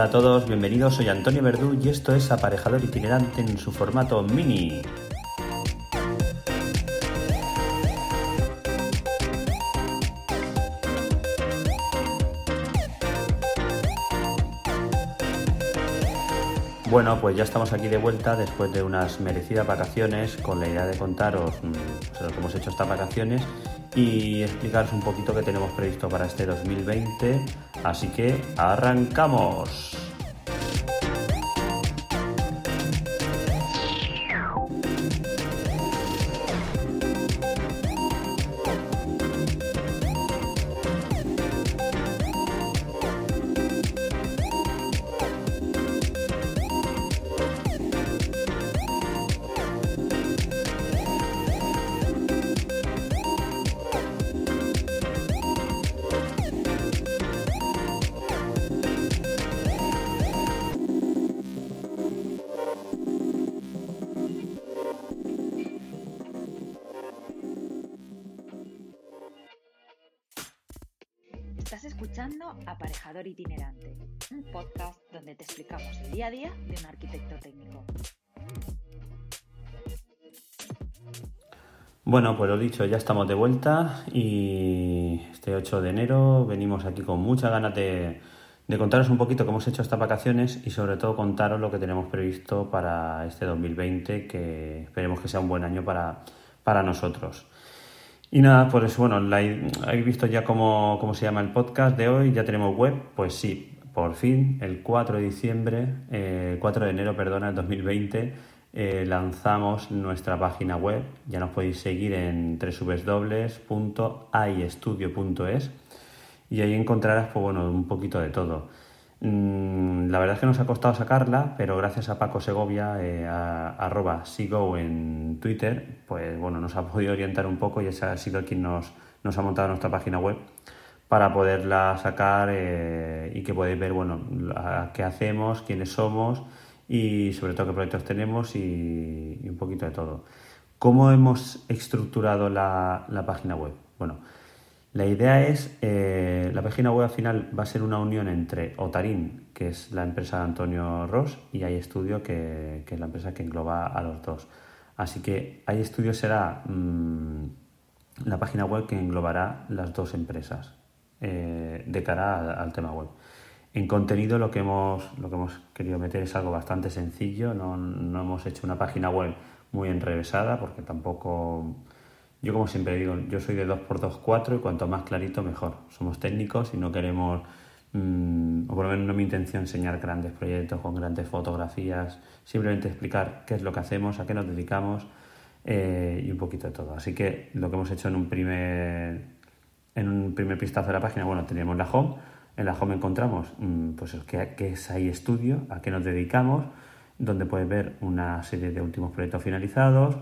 Hola a todos, bienvenidos, soy Antonio Verdú y esto es Aparejador Itinerante en su formato mini. Bueno, pues ya estamos aquí de vuelta después de unas merecidas vacaciones con la idea de contaros mm, pues, lo que hemos hecho estas vacaciones y explicaros un poquito qué tenemos previsto para este 2020. Así que arrancamos. Aparejador Itinerante, un podcast donde te explicamos el día a día de un arquitecto técnico. Bueno, pues lo dicho, ya estamos de vuelta y este 8 de enero venimos aquí con muchas ganas de, de contaros un poquito cómo hemos hecho estas vacaciones y sobre todo contaros lo que tenemos previsto para este 2020, que esperemos que sea un buen año para, para nosotros. Y nada, pues bueno, la, habéis visto ya cómo, cómo, se llama el podcast de hoy, ya tenemos web, pues sí, por fin, el 4 de diciembre, eh, 4 de enero, perdona, del 2020, eh, lanzamos nuestra página web, ya nos podéis seguir en www.aistudio.es y ahí encontrarás, pues bueno, un poquito de todo. Mm, la verdad es que nos ha costado sacarla, pero gracias a Paco Segovia, eh, arroba Sigo en Twitter, pues bueno, nos ha podido orientar un poco y ese ha sido quien nos, ha montado nuestra página web para poderla sacar eh, y que podáis ver, bueno, qué hacemos, quiénes somos y sobre todo qué proyectos tenemos y, y un poquito de todo. ¿Cómo hemos estructurado la, la página web? Bueno, la idea es, eh, la página web al final va a ser una unión entre Otarín, que es la empresa de Antonio Ross, y iStudio, que, que es la empresa que engloba a los dos. Así que iStudio será mmm, la página web que englobará las dos empresas eh, de cara al, al, tema web. En contenido lo que, hemos, lo que hemos querido meter es algo bastante sencillo, no, no hemos hecho una página web muy enrevesada porque tampoco yo como siempre digo, yo soy de 2x2, y cuanto más clarito mejor. Somos técnicos y no queremos, mmm, o por lo menos no es mi intención enseñar grandes proyectos con grandes fotografías, simplemente explicar qué es lo que hacemos, a qué nos dedicamos eh, y un poquito de todo. Así que lo que hemos hecho en un primer, en un primer vistazo de la página, bueno, teníamos la home, en la home encontramos mmm, pues qué, qué es ahí estudio, a qué nos dedicamos, donde puedes ver una serie de últimos proyectos finalizados,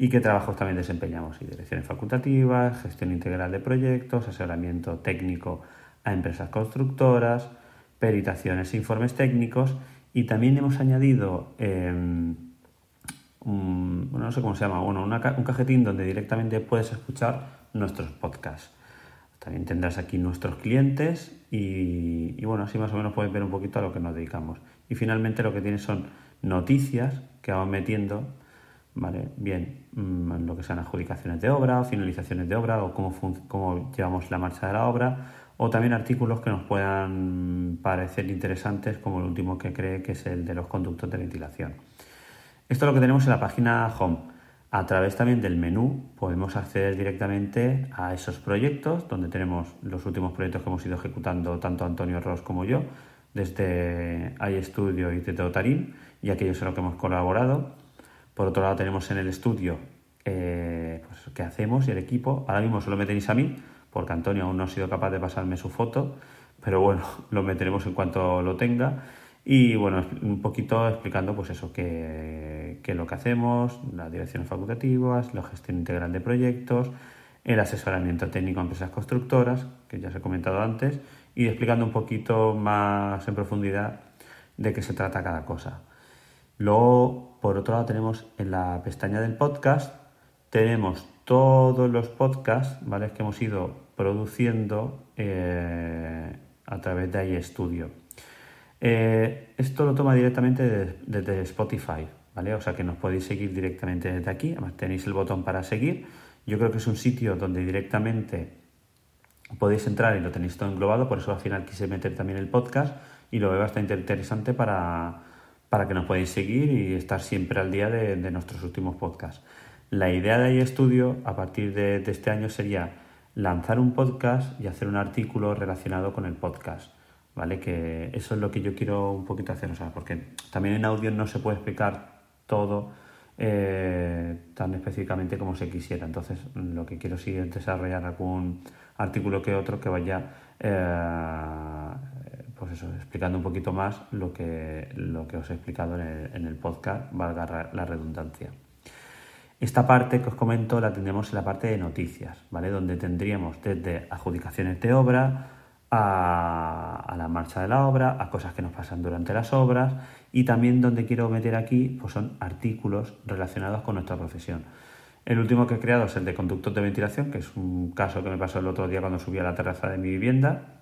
y qué trabajos también desempeñamos, y direcciones facultativas, gestión integral de proyectos, asesoramiento técnico a empresas constructoras, peritaciones e informes técnicos y también hemos añadido eh, un, no sé cómo se llama, bueno, un cajetín donde directamente puedes escuchar nuestros podcasts. También tendrás aquí nuestros clientes y, y, bueno, así más o menos puedes ver un poquito a lo que nos dedicamos. Y finalmente lo que tienes son noticias que vamos metiendo, ¿vale? Bien, mm, lo que sean adjudicaciones de obra, finalizaciones de obra o cómo, cómo llevamos la marcha de la obra o también artículos que nos puedan parecer interesantes como el último que cree que es el de los conductos de ventilación. Esto es lo que tenemos en la página Home. A través también del menú podemos acceder directamente a esos proyectos donde tenemos los últimos proyectos que hemos ido ejecutando tanto Antonio Ross como yo desde iStudio y desde Otarim y aquellos en los que hemos colaborado. Por otro lado tenemos en el estudio eh, pues, qué hacemos y el equipo. Ahora mismo solo me tenéis a mí porque Antonio aún no ha sido capaz de pasarme su foto, pero bueno, lo meteremos en cuanto lo tenga. Y bueno, un poquito explicando pues eso, qué es lo que hacemos, las direcciones facultativas, la gestión integral de proyectos, el asesoramiento técnico a empresas constructoras, que ya os he comentado antes, y explicando un poquito más en profundidad de qué se trata cada cosa. Luego, por otro lado, tenemos en la pestaña del podcast, tenemos todos los podcasts ¿vale? que hemos ido produciendo eh, a través de iStudio. Eh, esto lo toma directamente desde, Spotify, ¿vale? O sea que nos podéis seguir directamente desde aquí. Además tenéis el botón para seguir. Yo creo que es un sitio donde directamente podéis entrar y lo tenéis todo englobado. Por eso al final quise meter también el podcast y lo veo bastante interesante para, que nos podáis seguir y estar siempre al día de nuestros últimos podcasts. La idea de iStudio a partir de, este año sería lanzar un podcast y hacer un artículo relacionado con el podcast. ¿Vale? Que eso es lo que yo quiero un poquito hacer, o sea, porque también en audio no se puede explicar todo eh, tan específicamente como se quisiera. Entonces, lo que quiero sí es desarrollar algún artículo que otro que vaya, eh, pues eso, explicando un poquito más lo que, lo que os he explicado en el, en el podcast, valga la redundancia. Esta parte que os comento la tendremos en la parte de noticias, ¿vale? Donde tendríamos desde adjudicaciones de obra a, la marcha de la obra, a cosas que nos pasan durante las obras y también donde quiero meter aquí pues son artículos relacionados con nuestra profesión. El último que he creado es el de conductos de ventilación, que es un caso que me pasó el otro día cuando subí a la terraza de mi vivienda.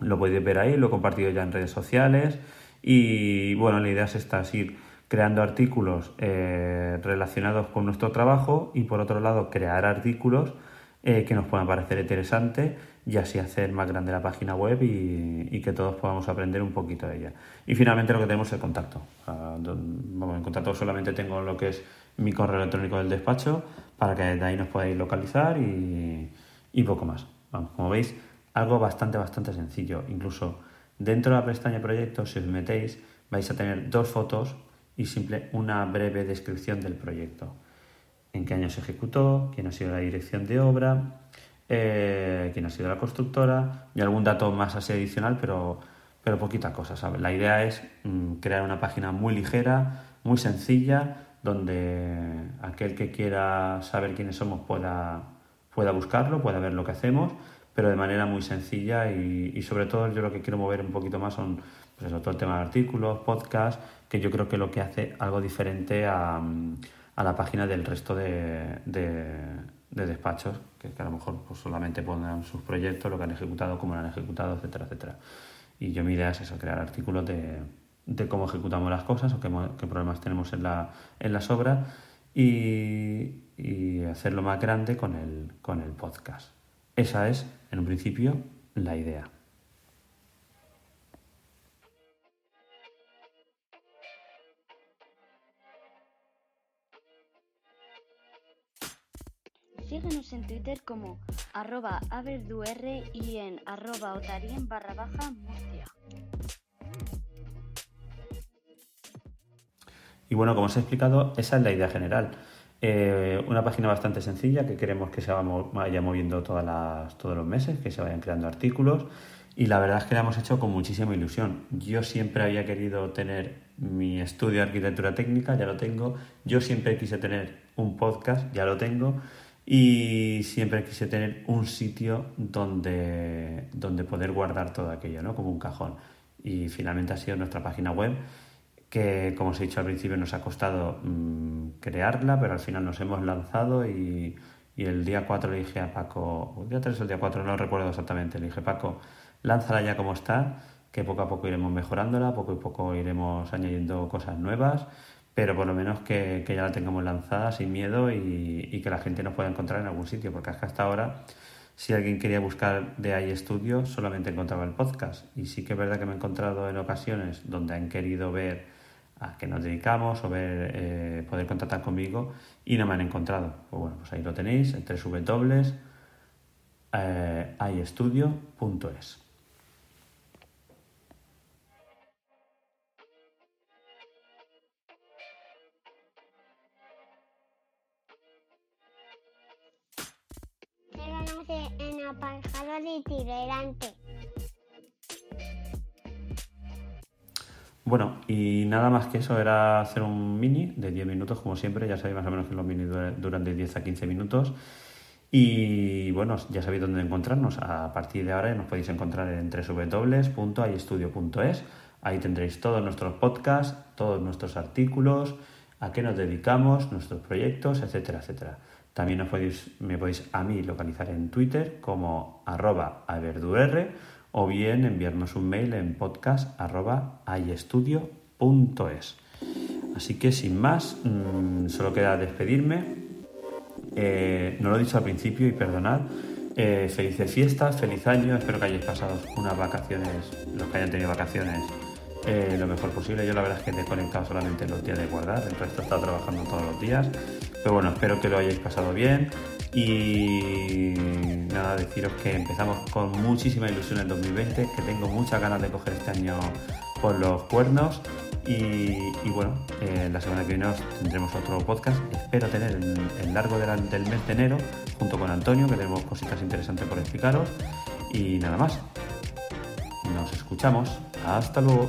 Lo podéis ver ahí, lo he compartido ya en redes sociales y bueno, la idea es esta, es ir creando artículos eh, relacionados con nuestro trabajo y por otro lado crear artículos eh, que nos puedan parecer interesantes y así hacer más grande la página web y, que todos podamos aprender un poquito de ella. Y finalmente lo que tenemos es el contacto. vamos, en contacto solamente tengo lo que es mi correo electrónico del despacho para que de ahí nos podáis localizar y, y poco más. Vamos, como veis, algo bastante, bastante sencillo. Incluso dentro de la pestaña proyectos, si os metéis, vais a tener dos fotos y simple una breve descripción del proyecto. En qué año se ejecutó, quién ha sido la dirección de obra, eh, quién ha sido la constructora y algún dato más así adicional, pero, pero poquita cosa. La idea es mm, crear una página muy ligera, muy sencilla, donde aquel que quiera saber quiénes somos pueda, pueda buscarlo, pueda ver lo que hacemos, pero de manera muy sencilla y, y sobre todo yo lo que quiero mover un poquito más son pues eso, todo el tema de artículos, podcasts, que yo creo que lo que hace algo diferente a, la página del resto de, despachos, que, a lo mejor pues, solamente pongan sus proyectos, lo que han ejecutado, cómo lo han ejecutado, etcétera, etcétera. Y yo mi idea es eso, crear artículos de, cómo ejecutamos las cosas o qué, problemas tenemos en, la, en las obras y, y, hacerlo más grande con el, con el podcast. Esa es, en un principio, la idea. Síguenos en Twitter como arroba averdur y en arroba otarien barra baja Murcia. Y bueno, como os he explicado, esa es la idea general. Eh, una página bastante sencilla que queremos que se vaya moviendo todas todos los meses, que se vayan creando artículos y la verdad es que la hemos hecho con muchísima ilusión. Yo siempre había querido tener mi estudio de arquitectura técnica, ya lo tengo. Yo siempre quise tener un podcast, ya lo tengo y siempre quise tener un sitio donde, donde poder guardar todo aquello, ¿no? Como un cajón. Y finalmente ha sido nuestra página web, que como os he dicho al principio nos ha costado mm, crearla, pero al final nos hemos lanzado y, Y el día 4 le dije a Paco, el día 3 o el día 4, no recuerdo exactamente, le dije, Paco, lánzala ya como está, que poco a poco iremos mejorándola, poco a poco iremos añadiendo cosas nuevas, pero por lo menos que, ya la tengamos lanzada sin miedo y, que la gente nos pueda encontrar en algún sitio, porque hasta ahora, si alguien quería buscar de iStudio, solamente encontraba el podcast. Y sí que es verdad que me he encontrado en ocasiones donde han querido ver a qué nos dedicamos o ver, eh, poder contactar conmigo y no me han encontrado. Pues bueno, pues ahí lo tenéis, en www eh, en aparejador itinerante. Bueno, y nada más que eso, era hacer un mini de 10 minutos, como siempre. Ya sabéis más o menos que los mini duran de 10 a 15 minutos. Y bueno, ya sabéis dónde encontrarnos. A partir de ahora nos podéis encontrar en www.ayestudio.es. Ahí tendréis todos nuestros podcasts, todos nuestros artículos, a qué nos dedicamos, nuestros proyectos, etcétera, etcétera. También podéis, me podéis a mí localizar en Twitter como arroba o bien enviarnos un mail en podcast arroba Así que sin más, mm, solo queda despedirme. Eh, no lo he dicho al principio y perdonad. Eh, felices fiestas, feliz año, espero que hayáis pasado unas vacaciones, los que hayan tenido vacaciones, eh, lo mejor posible. Yo la verdad es que he conectado solamente los días de guardar, el resto he estado trabajando todos los días. Pero bueno, espero que lo hayáis pasado bien. Y nada, deciros que empezamos con muchísima ilusión el 2020, que tengo muchas ganas de coger este año por los cuernos. Y, bueno, eh, la semana que viene tendremos otro podcast. Espero tener el, largo del mes de enero junto con Antonio, que tenemos cositas interesantes por explicaros. Y nada más. Nos escuchamos. Hasta luego.